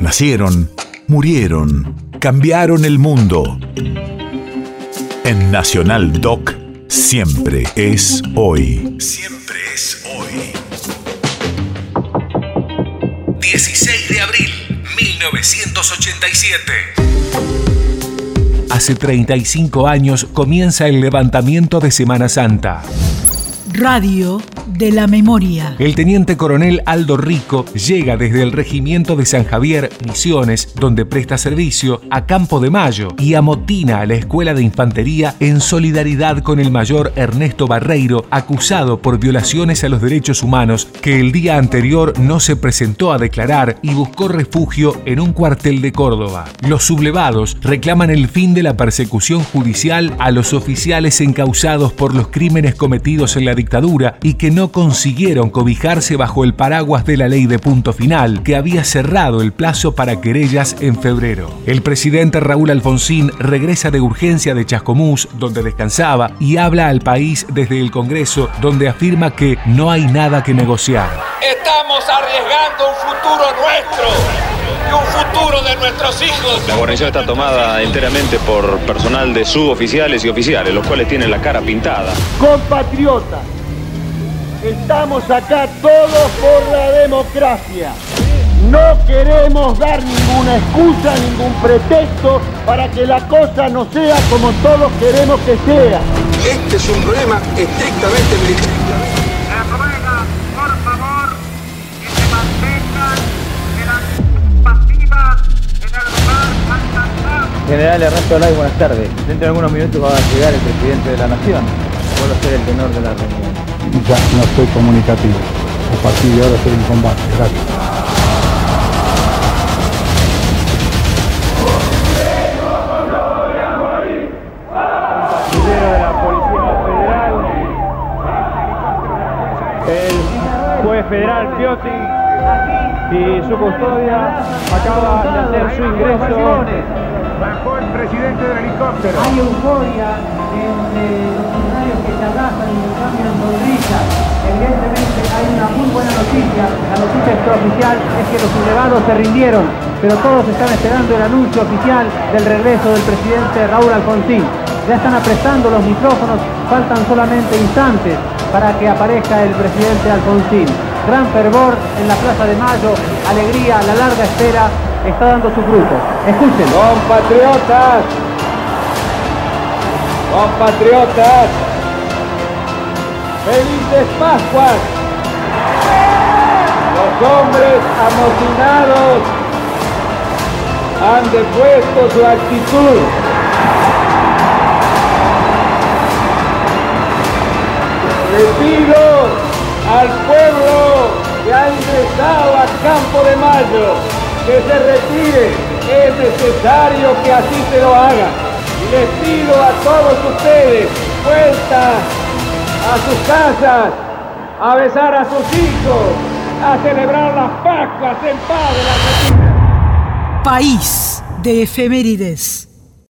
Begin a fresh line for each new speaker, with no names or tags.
Nacieron, murieron, cambiaron el mundo. En Nacional Doc, siempre es hoy. Siempre es hoy. 16 de abril, 1987. Hace 35 años comienza el levantamiento de Semana Santa.
Radio de la memoria.
El teniente coronel Aldo Rico llega desde el regimiento de San Javier, Misiones, donde presta servicio, a Campo de Mayo y amotina a la escuela de infantería en solidaridad con el mayor Ernesto Barreiro, acusado por violaciones a los derechos humanos, que el día anterior no se presentó a declarar y buscó refugio en un cuartel de Córdoba. Los sublevados reclaman el fin de la persecución judicial a los oficiales encausados por los crímenes cometidos en la dictadura y que no consiguieron cobijarse bajo el paraguas de la ley de punto final, que había cerrado el plazo para querellas en febrero. El presidente Raúl Alfonsín regresa de urgencia de Chascomús, donde descansaba, y habla al país desde el Congreso, donde afirma que no hay nada que negociar.
Estamos arriesgando un futuro nuestro y un futuro de nuestros hijos.
La guarnición está tomada enteramente por personal de suboficiales y oficiales, los cuales tienen la cara pintada.
Compatriotas Estamos acá todos por la democracia. No queremos dar ninguna excusa, ningún pretexto para que la cosa no sea como todos queremos que sea.
Este es un problema estrictamente militar.
General Ernesto Lai, buenas tardes. Dentro de algunos minutos va a llegar el presidente de la Nación. Vuelvo a ser el tenor de la reunión
ya no soy comunicativo. A partir de ahora estoy en combate. Gracias.
El juez federal Piotti y su custodia acaba de hacer su ingreso.
Bajó el presidente del helicóptero.
Hay euforia entre los funcionarios que se abrazan y se cambian sonrisas. Evidentemente hay una muy buena noticia. La noticia extraoficial es que los sublevados se rindieron, pero todos están esperando el anuncio oficial del regreso del presidente Raúl Alfonsín. Ya están aprestando los micrófonos, faltan solamente instantes para que aparezca el presidente Alfonsín. Gran fervor en la Plaza de Mayo, alegría, la larga espera está dando su fruto. Escuchen.
Compatriotas, compatriotas, felices Pascuas. Los hombres amotinados han depuesto su actitud. Le al pueblo que ha ingresado a Campo de Mayo que se retire, es necesario que así se lo haga. Les pido a todos ustedes, vuelta a sus casas, a besar a sus hijos, a celebrar las Pascuas en paz de la Argentina.
País de efemérides.